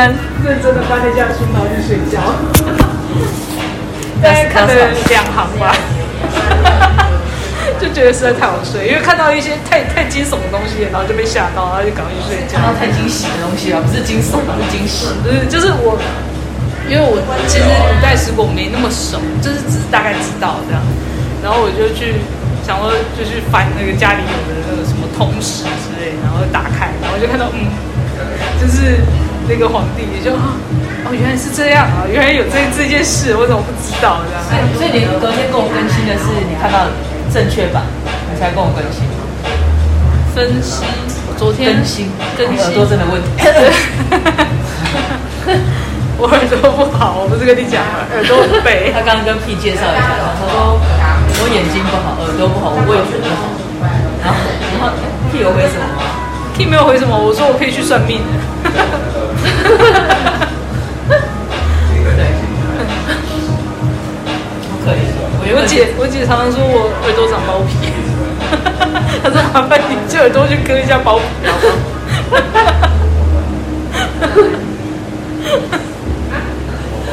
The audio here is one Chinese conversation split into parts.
真认真的翻了一下书，然后去睡觉。大概看了两行吧，就觉得实在太好睡，因为看到一些太太惊悚的东西，然后就被吓到，然后就赶快去睡觉。看到太惊喜的东西啊，不是惊悚，不是惊喜，就是就是我，因为我其实古代史我没那么熟，就是只是大概知道这样，然后我就去想说就去翻那个家里有的那个什么通史之类，然后打开，然后就看到嗯，就是那个皇帝也就。哦，原来是这样啊！原来有这这件事，我怎么不知道这样？所以，所以你昨天跟我更新的是你看到正确版，你才跟我更新。分析，昨天更新，更新耳朵真的问题。我耳朵不好，我不是跟你讲吗？耳朵背。他刚刚跟 P 介绍一下，他说我眼睛不好，耳朵不好，我味觉不好。然后，然后 P 有回什么吗？P 没有回什么。我说我可以去算命。我姐，我姐常常说我耳朵长包皮，她说麻烦你借耳朵去割一下包皮。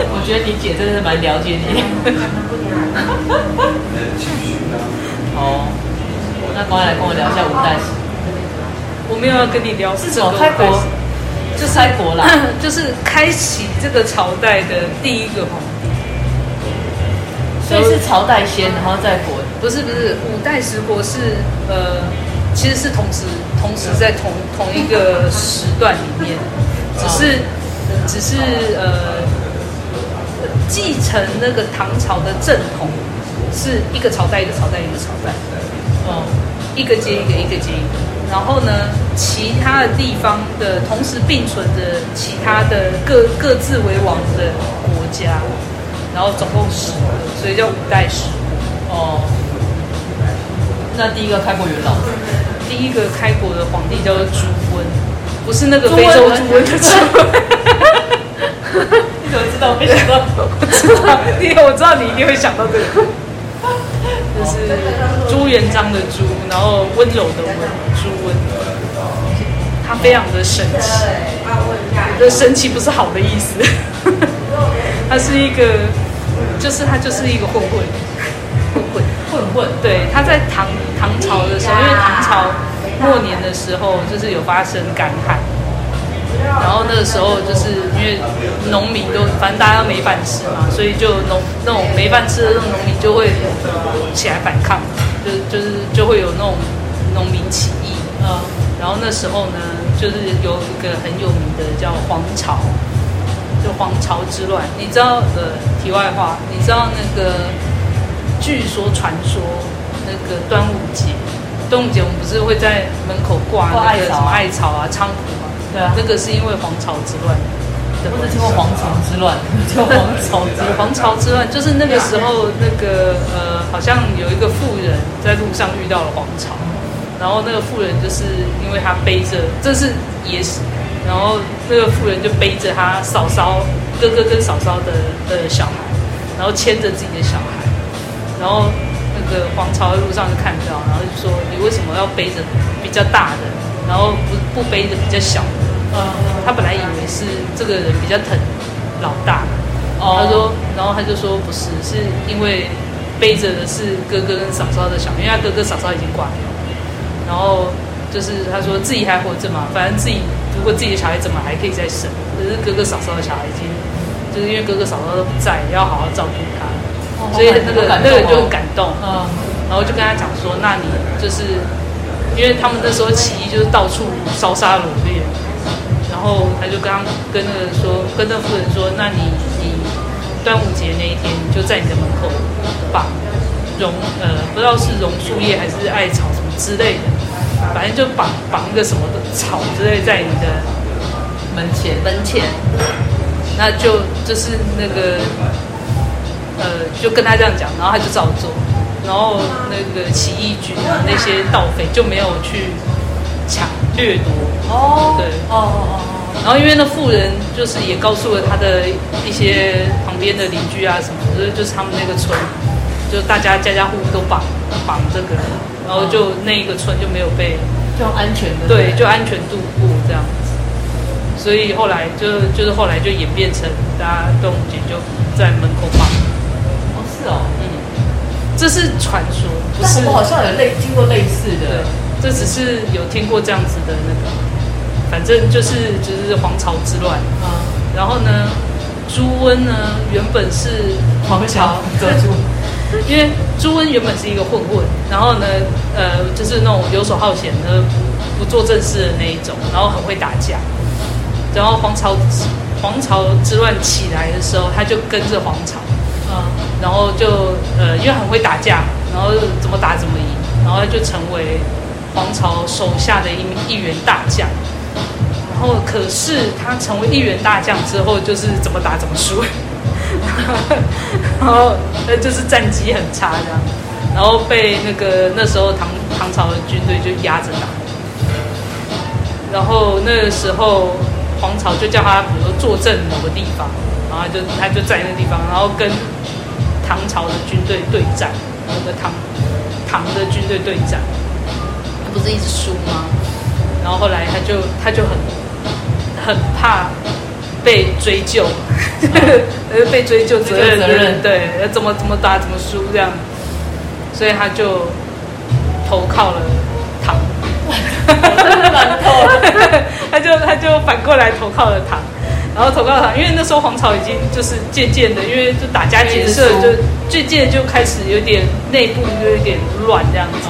我觉得你姐真的是蛮了解你。好，那赶快来跟我聊一下五代史。我没有要跟你聊是什么开国，就开国啦，就是开启这个朝代的第一个皇帝。所以是朝代先，然后再国，不是不是，五代十国是呃，其实是同时同时在同同一个时段里面，只是只是呃，继承那个唐朝的正统是一个朝代一个朝代一个朝代，哦，一个接一个一个接一个，然后呢，其他的地方的同时并存着其他的各各自为王的国家。然后总共十个，所以叫五代十国。哦，那第一个开国元老，第一个开国的皇帝叫做朱温，不是那个非洲猪瘟的猪。你怎么知道？我想到，我知道，因为我知道你一定会想到这个，就是朱元璋的朱，然后温柔的温，他非常的神奇，我的神奇不是好的意思，他是一个。就是他就是一个混混，混混混混。对，他在唐唐朝的时候，因为唐朝末年的时候，就是有发生干旱，然后那个时候就是因为农民都反正大家都没饭吃嘛，所以就农那种没饭吃的那种农民就会起来反抗，就就是就会有那种农民起义。嗯，然后那时候呢，就是有一个很有名的叫黄巢。就黄巢之乱，你知道呃？题外话，你知道那个？据说传说，那个端午节，端午节我们不是会在门口挂那个什么艾草啊、菖蒲嘛？对啊，那个是因为黄巢之乱。不是听过黄巢之乱？叫黄巢之黄巢之乱，就是那个时候，那个呃，好像有一个妇人在路上遇到了黄巢，然后那个妇人就是因为他背着，这是野史。然后那个妇人就背着他嫂嫂、哥哥跟嫂嫂的的小孩，然后牵着自己的小孩，然后那个黄巢的路上就看到，然后就说：“你为什么要背着比较大的，然后不不背着比较小的？”，他本来以为是这个人比较疼老大，他说，然后他就说不是，是因为背着的是哥哥跟嫂嫂的小，因为他哥哥嫂嫂已经挂了，然后就是他说自己还活着嘛，反正自己。如果自己的小孩怎么还可以再生？可是哥哥嫂嫂的小孩已经，就是因为哥哥嫂嫂都不在，要好好照顾他，哦、所以那个、哦、那个人就很感动，嗯，然后就跟他讲说，那你就是，因为他们那时候起义就是到处烧杀掳掠，然后他就刚跟那个说，跟那夫人说，那你你端午节那一天，你就在你的门口绑榕呃，不知道是榕树叶还是艾草什么之类的。反正就绑绑一个什么的草之类在你的门前。门前，那就就是那个呃，就跟他这样讲，然后他就照做，然后那个起义军啊那些盗匪就没有去抢掠夺。哦，对。哦哦哦，然后因为那妇人就是也告诉了他的一些旁边的邻居啊什么，就是就是他们那个村，就大家家家户户都绑绑这个。然后就那一个村就没有被，就安全的，对，就安全度过这样子。所所以后来就就是后来就演变成大家端午节就在门口放。哦，是哦，嗯，这是传说，不是。我好像有类听过类似的，这只是有听过这样子的那个，反正就是就是皇朝之乱。啊，然后呢，朱温呢原本是黄巢得主。因为朱温原本是一个混混，然后呢，呃，就是那种游手好闲的、不做正事的那一种，然后很会打架。然后黄巢黄巢之乱起来的时候，他就跟着黄巢，嗯，然后就呃，因为很会打架，然后怎么打怎么赢，然后他就成为黄巢手下的一名一员大将。然后可是他成为一员大将之后，就是怎么打怎么输。然后那就是战绩很差这样，然后被那个那时候唐唐朝的军队就压着打，然后那个时候皇朝就叫他比如说坐镇某个地方，然后就他就在那个地方，然后跟唐朝的军队对战，那个唐唐的军队对战，他不是一直输吗？然后后来他就他就很很怕。被追究，呃，被追究责任，责任。对，怎么怎么打怎么输这样，所以他就投靠了唐，他就他就反过来投靠了唐，然后投靠唐，因为那时候皇朝已经就是渐渐的，因为就打家劫舍，就渐渐就开始有点内部就有点乱这样子，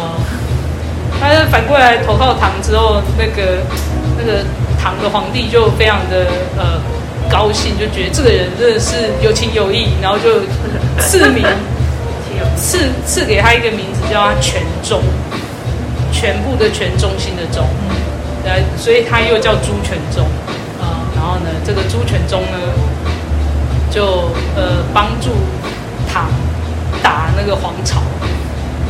他就反过来投靠唐之后，那个那个唐的皇帝就非常的呃。高兴就觉得这个人真的是有情有义，然后就赐名，赐赐给他一个名字叫他全忠，全部的全中心的忠，呃，所以他又叫朱全忠，啊，然后呢，这个朱全忠呢，就呃帮助他打那个黄巢。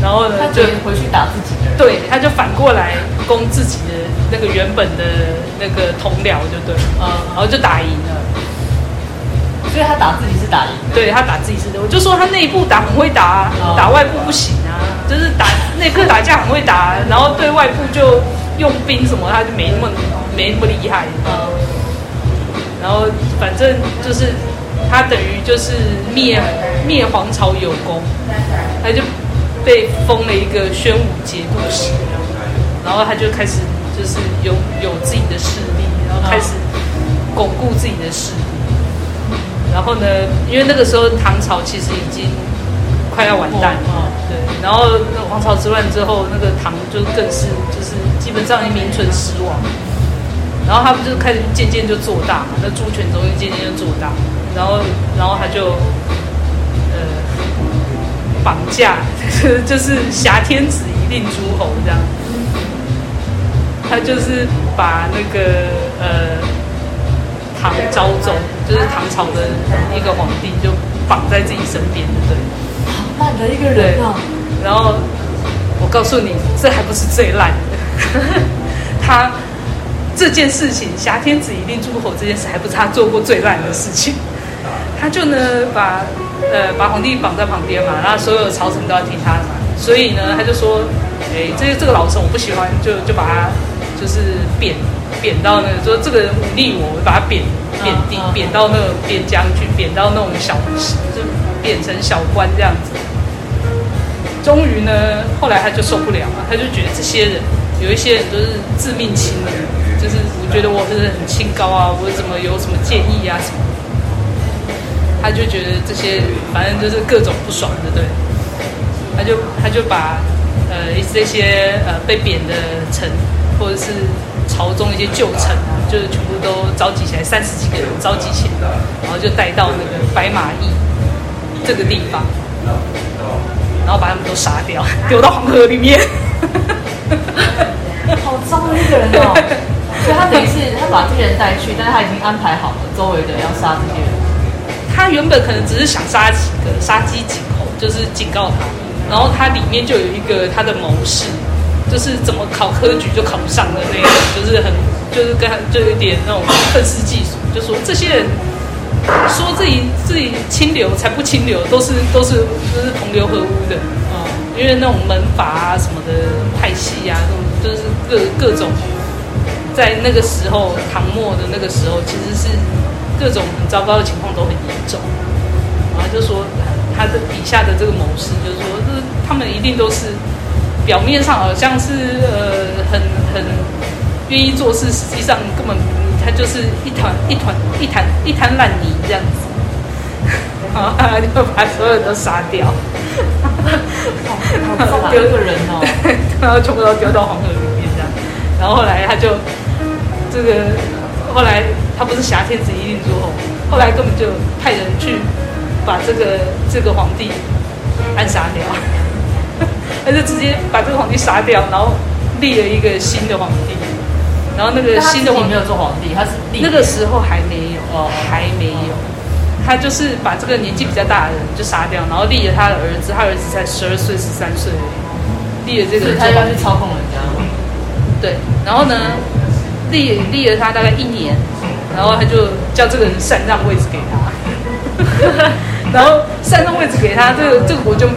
然后呢，就回去打自己的人。对，他就反过来攻自己的那个原本的那个同僚，就对，嗯，然后就打赢了。所以他打自己是打赢。对，他打自己是的，我就说他内部打很会打，打外部不行啊，就是打内部打架很会打，然后对外部就用兵什么，他就没那么没那么厉害。嗯，然后反正就是他等于就是灭灭皇朝有功，他就。被封了一个宣武节度使，然后他就开始就是有有自己的势力，然后开始巩固自己的势力。然后呢，因为那个时候唐朝其实已经快要完蛋了，对。然后那黄巢之乱之后，那个唐就更是就是基本上已经名存实亡。然后他不就开始渐渐就做大嘛？那朱全忠渐渐就做大，然后然后他就。绑架，就是挟天子以令诸侯这样。他就是把那个呃唐昭宗，就是唐朝的一个皇帝，就绑在自己身边，对。好烂的一个人啊！然后我告诉你，这还不是最烂的。他这件事情，挟天子以令诸侯这件事，还不是他做过最烂的事情。他就呢把。呃，把皇帝绑在旁边嘛，然后所有的朝臣都要听他的嘛，所以呢，他就说，哎，这这个老臣我不喜欢，就就把他就是贬贬到那个，说这个人忤逆我，我把他贬贬低，贬到那个边疆去，贬到那种小，就贬成小官这样子。终于呢，后来他就受不了了，他就觉得这些人有一些人都是自命清的，就是我觉得我是很清高啊，我怎么有什么建议啊什么。他就觉得这些反正就是各种不爽的，对。他就他就把呃这些呃被贬的臣或者是朝中一些旧臣啊，就是全部都召集起来，三十几个人召集起来，然后就带到那个白马驿这个地方，然后把他们都杀掉，丢到黄河里面。好脏的一个人哦！所以他等于是他把这些人带去，但是他已经安排好了周围的要杀这些人。他原本可能只是想杀几个杀鸡儆猴，就是警告他，然后他里面就有一个他的谋士，就是怎么考科举就考不上的那种，就是很就是跟他就有点那种愤世嫉俗，就说这些人说自己自己清流才不清流，都是都是都是同流合污的啊，因为那种门阀啊什么的派系啊，那种就是各各种在那个时候，唐末的那个时候，其实是各种很糟糕的情况都很严重。然后就说他的底下的这个谋士，就是说，这他们一定都是表面上好像是呃很很愿意做事，实际上根本他就是一团一团一团一滩烂泥这样子。然后他就把所有 人都杀掉，丢一个人哦，然后全部都丢到黄河里面这样。然后后来他就这个，后来他不是挟天子以令诸侯，后来根本就派人去把这个这个皇帝暗杀掉，他就直接把这个皇帝杀掉，然后立了一个新的皇帝。然后那个新的皇帝没有做皇帝，他是那个时候还没有哦，还没有。他就是把这个年纪比较大的人就杀掉，然后立了他的儿子，他儿子才十二岁、十三岁，立了这个，他要去操控人家。对，然后呢，立立了他大概一年，然后他就叫这个人禅让位置给他，然后禅让位置给他，这个这个国就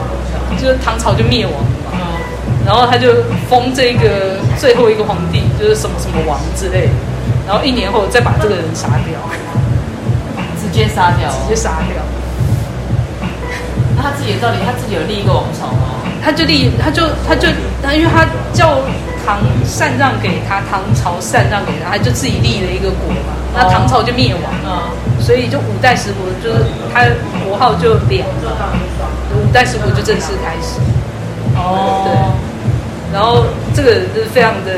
就是唐朝就灭亡了嘛。然后他就封这个最后一个皇帝，就是什么什么王之类的，然后一年后再把这个人杀掉。直接杀掉，直接杀掉。那他自己到底他自己有立一个王朝吗？他就立，他就他就他，因为他叫唐禅让给他，唐朝禅让给他，他就自己立了一个国嘛。那唐朝就灭亡了，所以就五代十国，就是他国号就两了，五代十国就正式开始。哦，对。然后这个就是非常的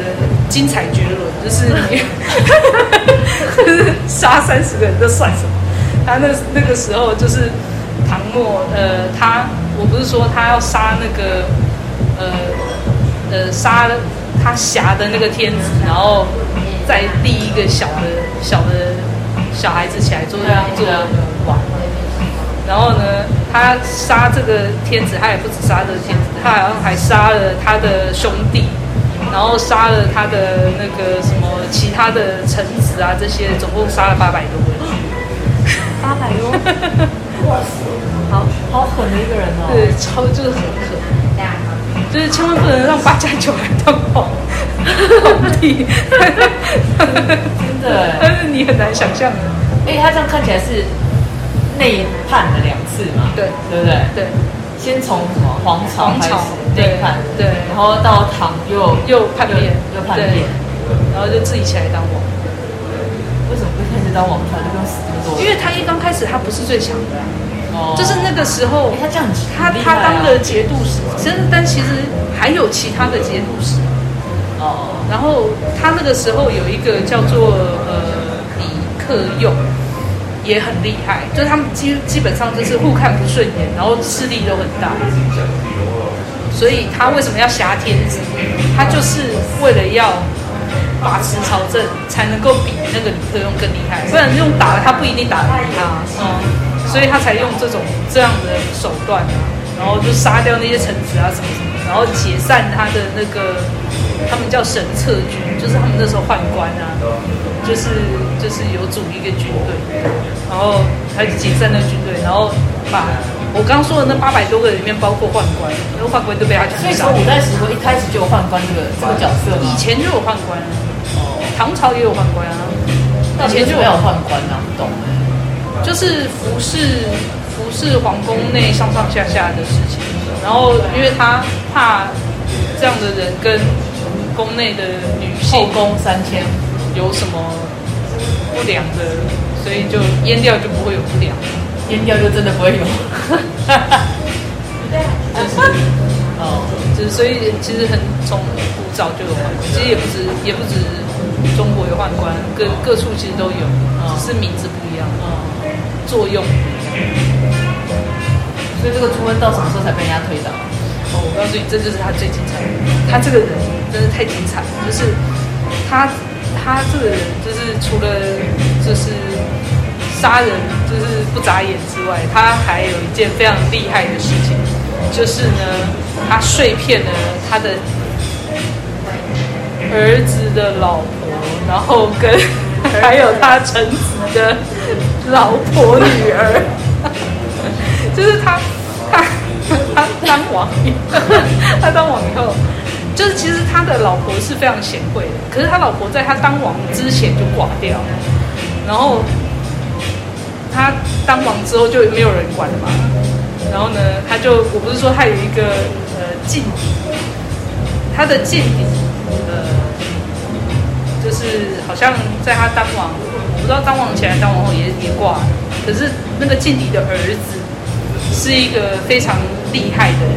精彩绝伦，就是你，就是杀三十个人，这算什么？他那那个时候就是唐末，呃，他我不是说他要杀那个，呃呃杀他挟的那个天子，然后再立一个小的小的小孩子起来做做王。然后呢，他杀这个天子，他也不止杀这个天子，他好像还杀了他的兄弟，然后杀了他的那个什么其他的臣子啊，这些总共杀了八百多个。八百多，哇塞，好好狠的一个人哦！对，超就是很狠，就是千万不能让八加九来当皇帝，真的。但是你很难想象，哎，他这样看起来是内叛了两次嘛？对，对不对？对，先从什么黄巢开始内叛，对，然后到唐又又叛变，又叛变，然后就自己起来当王。为什么不开始当王朝就跟死这么多？因为他一刚开始他不是最强的，哦，就是那个时候，他这样他他当了节度使，真的，但其实还有其他的节度使，哦，然后他那个时候有一个叫做呃李克用，也很厉害，就是他们基基本上就是互看不顺眼，然后势力都很大，所以他为什么要挟天子？他就是为了要。把持朝政才能够比那个李克用更厉害，不然用打了他不一定打得赢他，嗯，所以他才用这种这样的手段啊，然后就杀掉那些臣子啊什么什么，然后解散他的那个，他们叫神策军，就是他们那时候宦官啊，就是就是有组一个军队，然后他就解散那个军队，然后把我刚刚说的那八百多个里面包括宦官，那个宦官都被他杀。所以说五代十国一开始就有宦官这个这个角色吗？以前就有宦官。唐朝也有宦官啊，以前就没有宦官啊，不懂。就是服侍服侍皇宫内上上下下的事情，然后因为他怕这样的人跟宫内的女性后宫三千有什么不良的，所以就阉掉就不会有不良，阉掉就真的不会有。就是哦，就是所以其实很从古早就有，其实也不止也不止。中国有宦官，各各处其实都有，只是名字不一样，作用不一样。所以这个朱温到什么时候才被人家推倒？哦，我告诉你，这就是他最精彩的。他这个人真的太精彩了，就是他他这个人就是除了就是杀人就是不眨眼之外，他还有一件非常厉害的事情，就是呢，他碎片呢他的儿子的老婆。然后跟 还有他臣子的老婆女儿，就是他他他当王以后，他当王以后，就是其实他的老婆是非常贤惠的，可是他老婆在他当王之前就挂掉了，然后他当王之后就没有人管了嘛。然后呢，他就我不是说他有一个呃劲敌，他的劲敌呃，就是好像在他当王，我不知道当王前还当王后也也挂了，可是那个劲敌的儿子是一个非常厉害的人，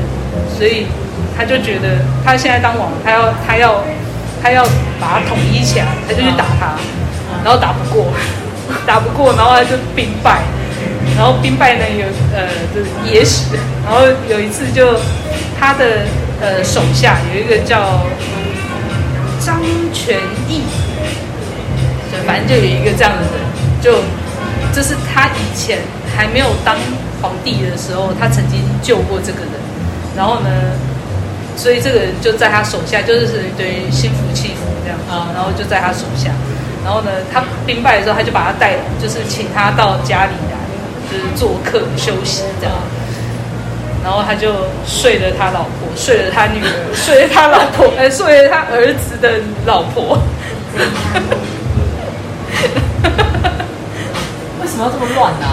所以他就觉得他现在当王，他要他要他要把他统一起来，他就去打他，然后打不过，打不过，然后他就兵败。然后兵败呢有呃就是野史，然后有一次就他的呃手下有一个叫张全义，就反正就有一个这样的人，就这是他以前还没有当皇帝的时候，他曾经救过这个人，然后呢，所以这个人就在他手下，就是等于心服气服这样。啊，然后就在他手下，然后呢，他兵败的时候，他就把他带，就是请他到家里来。就是做客休息这样，然后他就睡了他老婆，睡了他女儿，睡了他老婆，哎，睡了他儿子的老婆。为什么要这么乱呢？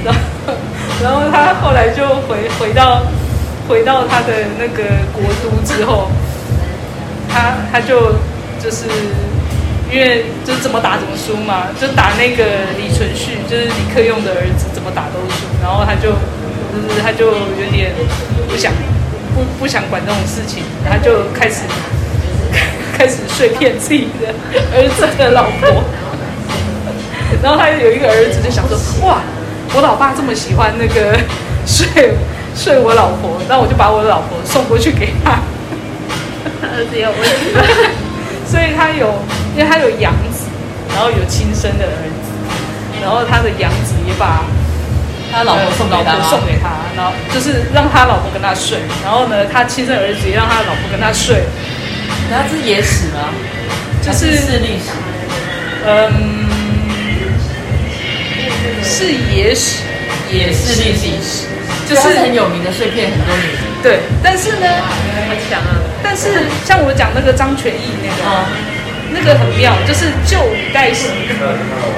然后，然后他后来就回回到回到他的那个国都之后，他他就就是。因为就怎么打怎么输嘛，就打那个李存勖，就是李克用的儿子，怎么打都输。然后他就，就是他就有点不想，不不想管这种事情，他就开始 开始睡骗自己的儿子的老婆。然后他有一个儿子就想说，哇，我老爸这么喜欢那个 睡睡我老婆，那我就把我的老婆送过去给他。他儿子有问题。所以他有，因为他有养子，然后有亲生的儿子，然后他的养子也把他老婆送给他，送给他，然后就是让他老婆跟他睡，然后呢，他亲生儿子也让他老婆跟他睡。那这是野史吗？就是是历史。嗯，是野史，也是历史，就是很有名的碎片，很多女人。对，但是呢，很强啊。但是像我讲那个张全义那个，哦、那个很妙，就是旧五代史，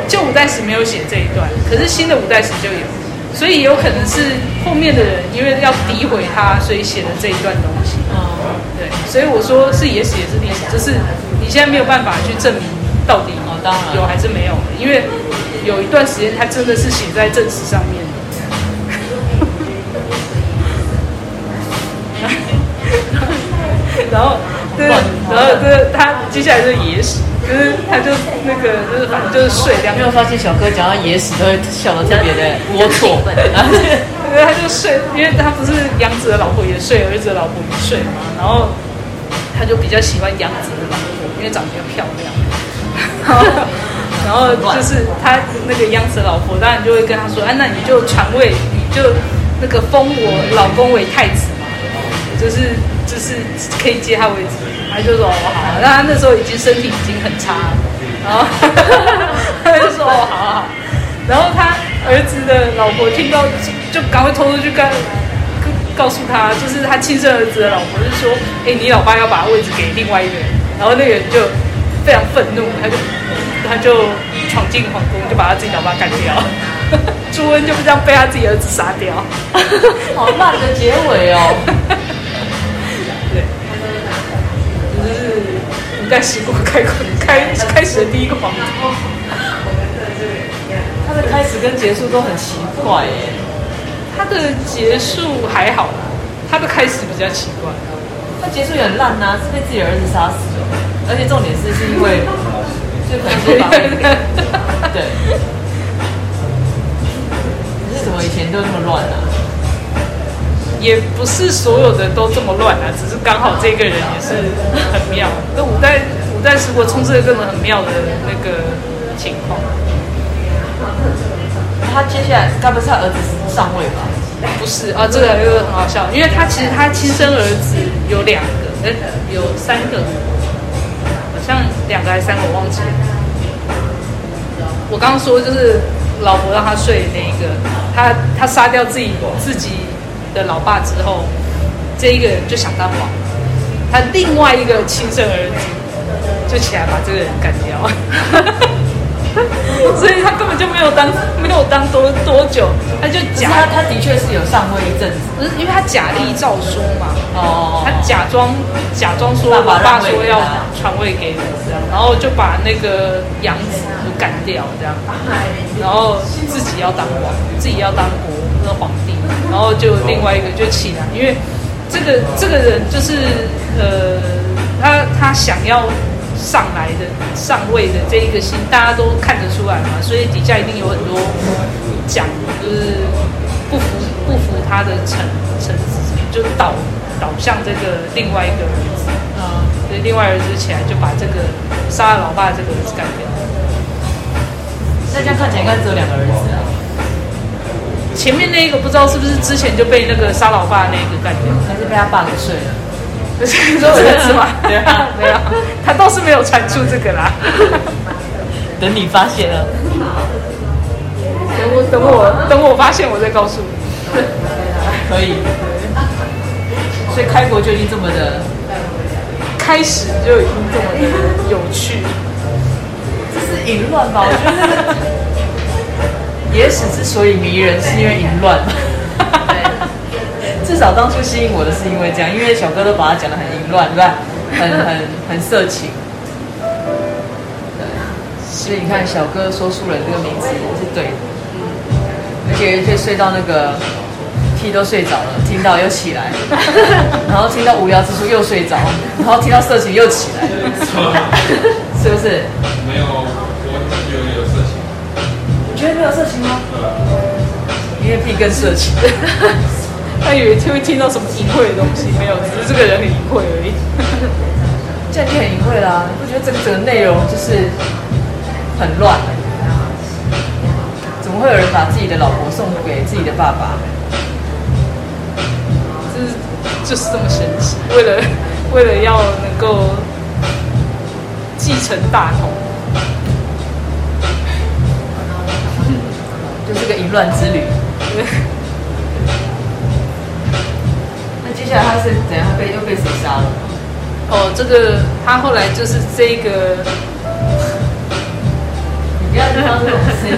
旧五代史没有写这一段，可是新的五代史就有，所以有可能是后面的人因为要诋毁他，所以写的这一段东西。哦，对，所以我说是野史也是历史，就是你现在没有办法去证明到底有还是没有，因为有一段时间他真的是写在正史上面 的。然后，对，然后就是他接下来就是野史，就是他就那个就是反正就是睡。两个没有发现小哥讲到野史都会笑得特别的龌龊。然后，他就睡，因为他不是杨子的老婆也睡，儿子的老婆也睡嘛。然后他就比较喜欢杨子的老婆，因为长得比较漂亮。然后，然后就是他那个杨子的老婆，当然就会跟他说：“哎，那你就传位，你就那个封我老公为太子嘛。”就是。就是可以接他位置，他就说哦好，那他那时候已经身体已经很差了，然后 他就说哦好好好，然后他儿子的老婆听到就就赶快偷偷去跟告诉他，就是他亲生儿子的老婆就说，哎你老爸要把位置给另外一个人，然后那个人就非常愤怒，他就他就闯进皇宫，就把他自己老爸干掉，朱温就这样被他自己儿子杀掉，好烂的结尾哦。在时过开开开始的第一个皇帝，他的开始跟结束都很奇怪耶。他的结束还好，他的开始比较奇怪。他结束也很烂呐，是被自己儿子杀死的，而且重点是是因为就可能说把 对，可是怎么以前都那么乱啊？也不是所有的都这么乱啊，只是刚好这个人也是很妙。那五代五代十国充斥着各种很妙的那个情况。他接下来该不是他儿子上位吧？不是啊，这个又很好笑，因为他其实他亲生儿子有两个，哎，有三个，好像两个还是三个，我忘记了。我刚刚说就是老婆让他睡那一个，他他杀掉自己自己的老爸之后，这一个人就想当王，他另外一个亲生儿子就起来把这个人干掉。所以他根本就没有当没有当多多久，他就假他他的确是有上位一阵子，不是因为他假立诏书嘛，哦，他假装假装说我爸，说要传位给我这样，然后就把那个养子就干掉这样，然后自己要当王，自己要当国那个皇帝，然后就另外一个就起来，因为这个这个人就是呃，他他想要。上来的上位的这一个心，大家都看得出来嘛，所以底下一定有很多讲，就是不服不服他的臣臣子，就倒倒向这个另外一个儿子啊，所以另外儿子起来就把这个杀了老爸这个儿子干掉。那这样看起来应该只有两个儿子啊。前面那一个不知道是不是之前就被那个杀老爸那个干掉，还是被他爸给睡了？不是说儿子吗？对啊没有，他倒是没有传出这个啦。等你发现了，等我等我等我发现，我再告诉你。可以。所以开国就已经这么的，开始就已经这么的有趣。这是淫乱吧？我觉得野史之所以迷人，是因为淫乱。至少当初吸引我的是因为这样，因为小哥都把他讲的很淫乱，对吧？很很很色情。对，所以你看，小哥说书人这个名字也是对的。嗯。而且可以睡到那个屁都睡着了，听到又起来，然后听到无聊之处又睡着，然后听到色情又起来，是不是？没有，觉得没有色情吗？因为屁更色情。他以为就会听到什么淫秽的东西，没有，只是这个人很淫秽而已。这样就很淫秽啦！你不觉得这个整个内容就是很乱？怎么会有人把自己的老婆送给自己的爸爸？就是就是这么神奇，为了为了要能够继承大统，乱之旅。那接下来他是怎样被又被谁杀了？哦，这个他后来就是这个，你不要这种事。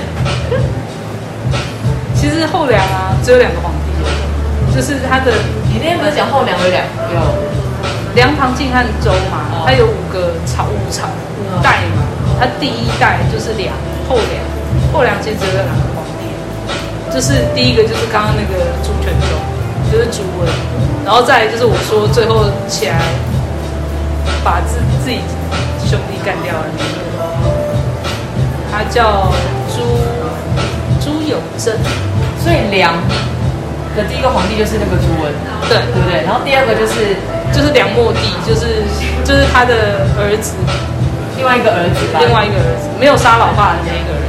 其实后梁啊，只有两个皇帝，就是他的。你那天不是讲后梁有两有梁、唐、晋、汉、周嘛？他有五个朝五朝五代嘛？他第一代就是梁，后梁，后梁其实只有两个就是第一个就是刚刚那个朱全忠。就是朱温，然后再来就是我说最后起来把自自己兄弟干掉了那个，他叫朱朱友贞，所以梁的第一个皇帝就是那个朱温，对对不对？然后第二个就是就是梁末帝，就是就是他的儿子，另外一个儿子，另外一个儿子没有杀老爸的那一个儿子，哦，对啊，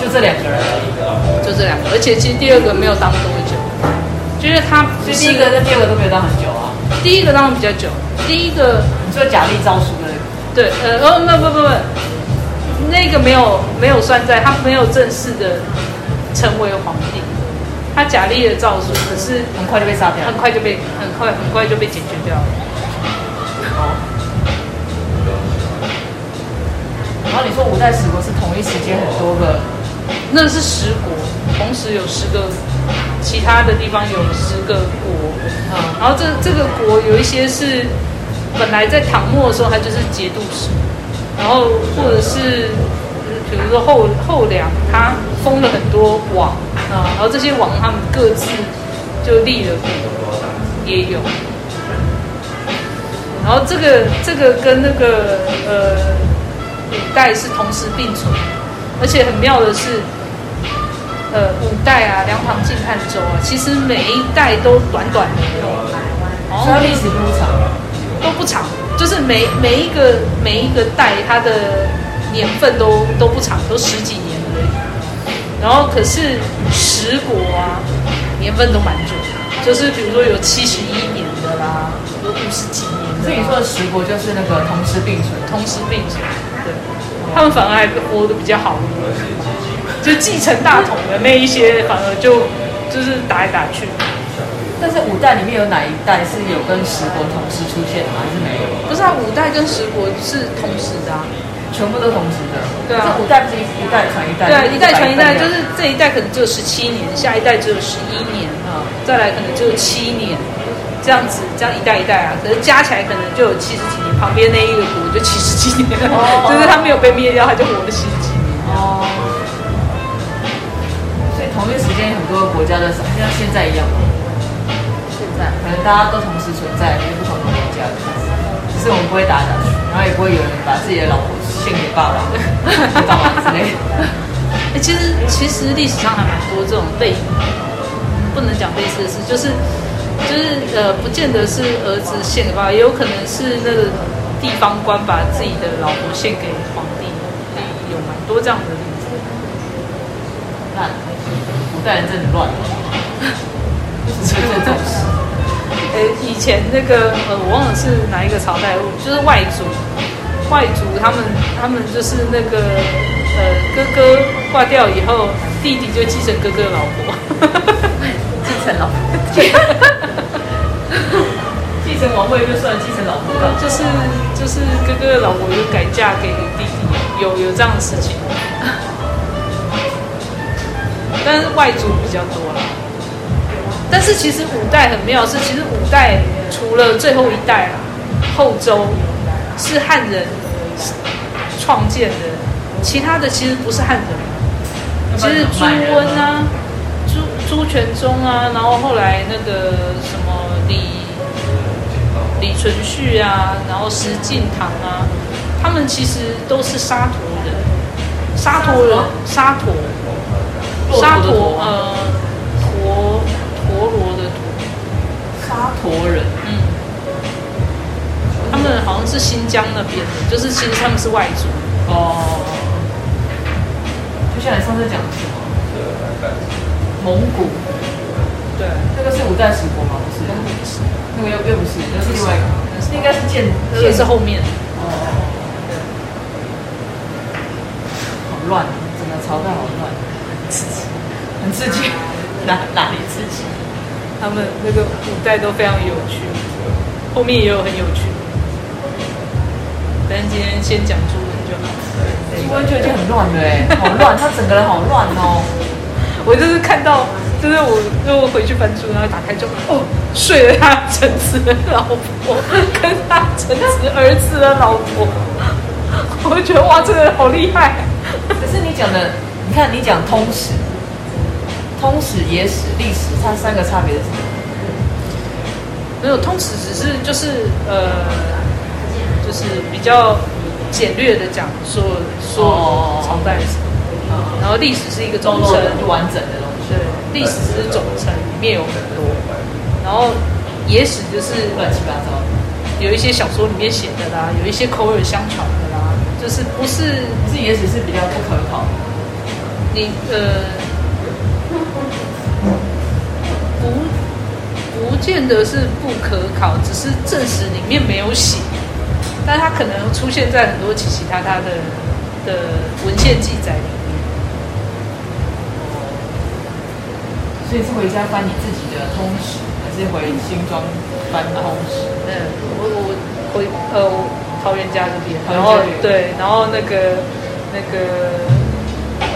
就这两个人而已，就这两个，而且其实第二个没有当多久。就是他，第一个跟第二个都没有当很久啊。第一个当的比较久，第一个你说假立诏书的那个。对，呃，哦，不不不不，那个没有没有算在，他没有正式的成为皇帝，他假立的诏书，可是很快就被杀掉，很快就被很快很快就被解决掉了。好。然后你说五代十国是同一时间很多个，那是十国，同时有十个。其他的地方有十个国，啊，然后这这个国有一些是本来在唐末的时候，它就是节度使，然后或者是比如说后后梁，他封了很多王，啊，然后这些王他们各自就立了国，也有，然后这个这个跟那个呃五代是同时并存，而且很妙的是。呃，五代啊，梁唐晋汉周啊，其实每一代都短短的，哦，所以历史不长，都不长，就是每每一个每一个代，它的年份都都不长，都十几年而已。然后可是十国啊，年份都蛮久的，就是比如说有七十一年的啦，有五十几年的。所以你说的十国就是那个同时并存，同时并存，对，他们反而还活得比较好。就继承大统的那一些，反而就就是打来打去。但是五代里面有哪一代是有跟十国同时出现的吗？还是没有？不是啊，五代跟十国是同时的啊，全部都同时的。对啊，这五代不是一代传一代？对啊，一代传一代，就是这一代可能只有十七年，下一代只有十一年啊，再来可能只有七年，这样子，这样一代一代啊，可是加起来可能就有七十几年，旁边那一个国就七十几年，哦、就是他没有被灭掉，他就活了七十几年。哦。所以同一时间很多国家的，像现在一样现在。可能大家都同时存在，也是不同的国家的，只是我们不会打打去，然后也不会有人把自己的老婆献给爸爸、爸爸之类的。哎、欸，其实其实历史上还蛮多这种类，不能讲类似的事，就是就是呃，不见得是儿子献给爸爸，也有可能是那个地方官把自己的老婆献给皇帝，有蛮多这样的例子。那古代人真的乱，是这种事。呃，以前那个呃，我忘了是哪一个朝代，就是外族，外族他们他们就是那个呃，哥哥挂掉以后，弟弟就继承哥哥的老婆，承老婆，继承王位就算继承老婆，就是就是哥哥的老婆又改嫁给弟弟，有有这样的事情，但是外族比较多了。但是其实五代很妙，是其实五代除了最后一代啊，后周是汉人创建的，其他的其实不是汉人。其实朱温啊，朱朱全忠啊，然后后来那个什么李李存勖啊，然后石敬瑭啊，他们其实都是沙陀人，沙陀人，沙陀，沙陀呃。陀陀螺的陀，沙陀人，嗯，他们好像是新疆那边的，就是其实他们是外族哦。就像你上次讲的什么？蒙古，对，那个是五代十国吗？不是，那个又又不是，那是另外一个，应该是建，也是后面。哦，好乱，整个朝代好乱，很刺激，很刺激，哪哪里刺激？他们那个古代都非常有趣，后面也有很有趣。但是今天先讲朱文就好。朱温就已经很乱了哎，好乱，他整个人好乱哦。我就是看到，就是我就回去翻书，然后打开就哦，睡了他臣子的老婆，跟他臣子儿子的老婆，我就觉得哇，这个人好厉害。可是你讲的，你看你讲通史。通史、野史、历史，它三个差别是什么？没有，通史只是就是呃，就是比较简略的讲说说朝代史，然后历史是一个总称，完整的东西。对，历史是总称，里面有很多。然后野史就是乱七八糟，有一些小说里面写的啦，有一些口耳相传的啦，就是不是，是野史是比较不可考。你呃。不不见得是不可考，只是正史里面没有写，但它可能出现在很多其其他他的的文献记载里面。所以是回家翻你自己的通史，还是回新庄翻通史？嗯，我我回呃桃园家这边，然后对，然后那个那个呃，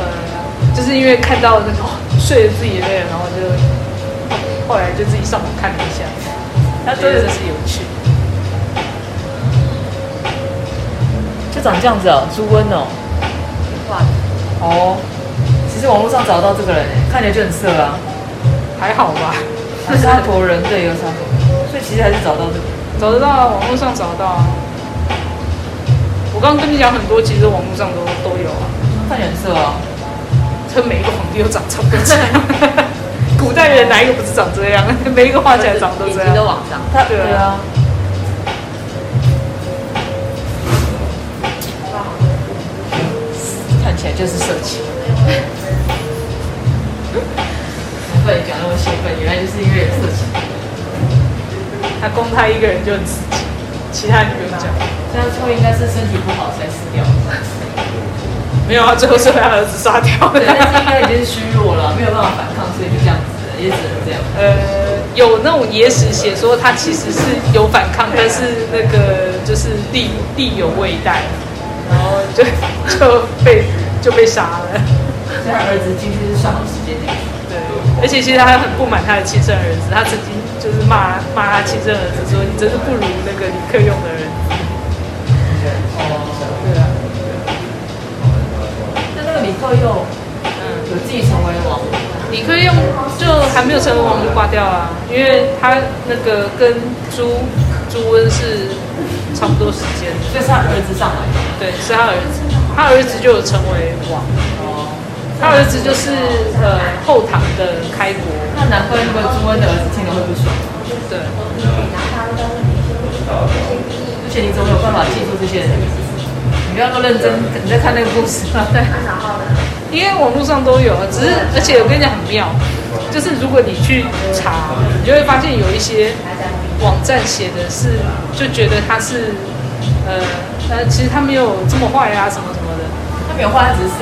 就是因为看到那个 睡了自己累了，然后就。后来就自己上网看了一下，他真的是有趣，就长这样子哦，朱温哦，哇，哦，其实网络上找到这个人，看起来就很色啊，还好吧，沙头人对，有沙陀，所以其实还是找到这个，找得到啊，网络上找得到啊。我刚刚跟你讲很多，其实网络上都都有啊，看起来很色啊，这每一个皇帝都长差不多这样。古代人哪一个不是长这样？每一个画起来长得都这样。都往上。对啊。看起来就是色情。不会讲那么兴奋，原来就是因为有色情。他光他一个人就很刺激，其他你不用讲。这样最后应该是身体不好才死掉。没有啊，最后是被他儿子杀掉的。对，但是应该已经是虚弱了，没有办法反抗，所以就这样子，也只能这样。呃，有那种野史写说他其实是有反抗，但是那个就是地地有未逮，然后就就被就被杀了。所以他儿子进去是爽的时间点。对，而且其实他还很不满他的亲生儿子，他曾经就是骂骂他亲生儿子说：“你真是不如那个李克用的儿子。”哦，对啊。那那个李克用，嗯，有自己成为王。李克用就还没有成为王就挂掉啊，因为他那个跟朱朱温是差不多时间，所以是他儿子上来。对，是他儿子，他儿子就有成为王。哦，他儿子就是呃后唐的开国。那难怪那个朱温的儿子听了会不爽。对。而且你怎么有办法记住这些人？你不要那么认真，你在看那个故事吗？对。因为网络上都有，只是而且我跟你讲很妙，就是如果你去查，你就会发现有一些网站写的是，就觉得他是，呃呃，其实他没有这么坏啊，什么什么的。有坏，他只是色，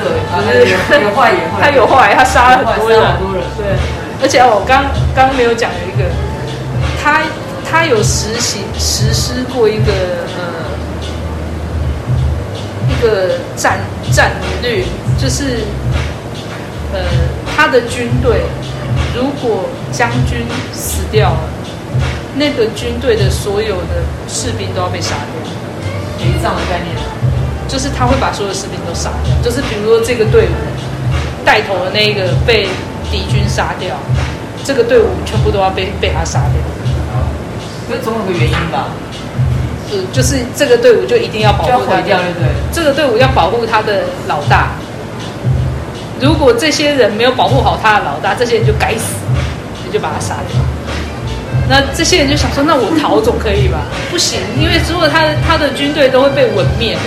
就是有坏也坏。他有坏，他杀了很多人。好多人。对，而且我刚刚没有讲有一个，他他有实行实施过一个呃。一个战战略就是，呃，他的军队如果将军死掉了，那个军队的所有的士兵都要被杀掉。陪葬的概念，就是他会把所有士兵都杀掉。就是比如说这个队伍带头的那一个被敌军杀掉，这个队伍全部都要被被他杀掉。那总有个原因吧？是，就是这个队伍就一定要保护他，掉，对对。这个队伍要保护他的老大。如果这些人没有保护好他的老大，这些人就该死，你就把他杀掉。那这些人就想说，那我逃总可以吧？不行，因为如果他的他的军队都会被毁灭。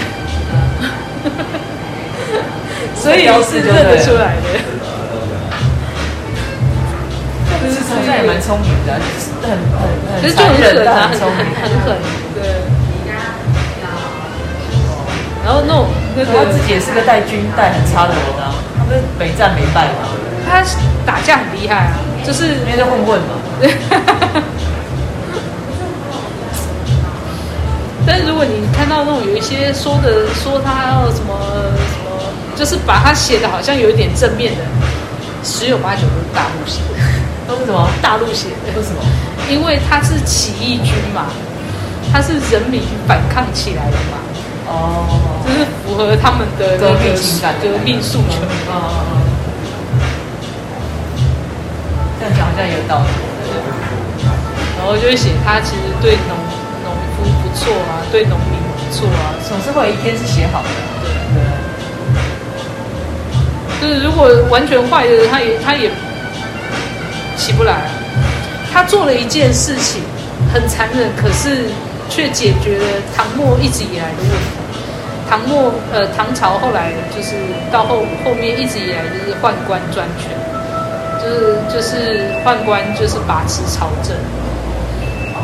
所以是认得出来的。就是好像也蛮聪明的，很很很，其实就很狠啊，很很很狠，对。然后那种那个他自己也是个带军带很差的人啊，他们没战没败吗。他打架很厉害啊，就是因为在混混嘛。果你看到那种有一些说的说他要什么什么，就是把他写的好像有一点正面的，十有八九都是大陆写的。都是什么？大陆写的？为什么？因为他是起义军嘛，他是人民反抗起来的嘛。哦，就是符合他们的革命情感、革命诉求。啊啊啊！这样讲好像有道理。然后就会写他其实对农错啊，对农民错啊，总是会有一天是写好的。对对。就是如果完全坏的人，他也他也。起不来！他做了一件事情，很残忍，可是却解决了唐末一直以来的问题。唐末呃，唐朝后来就是到后后面一直以来就是宦官专权，就是就是宦官就是把持朝政。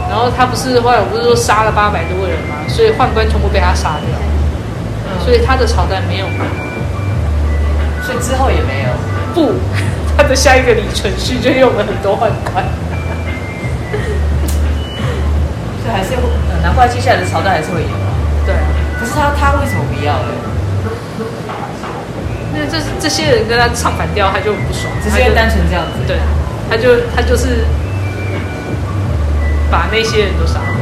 然后他不是后来我不是说杀了八百多个人嘛，所以宦官全部被他杀掉，所以他的朝代没有了，所以之后也没有不。他的下一个李存勖就用了很多宦官，所以还是会，难怪接下来的朝代还是会有。对啊，可是他他为什么不要呢？因为这这些人跟他唱反调，他就不爽。只是因为单纯这样子。对，他就他就是把那些人都杀了。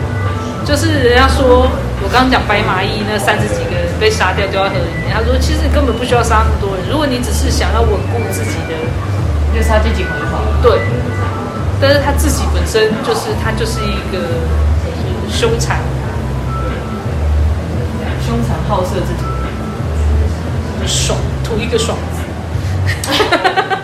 就是人家说，我刚刚讲白麻衣那三十几个人被杀掉丢在河里面，他说其实你根本不需要杀那么多人，如果你只是想要稳固自己的。就是他自己很好，对，但是他自己本身就是他就是一个凶残，凶残好色之徒，爽，图一个爽字。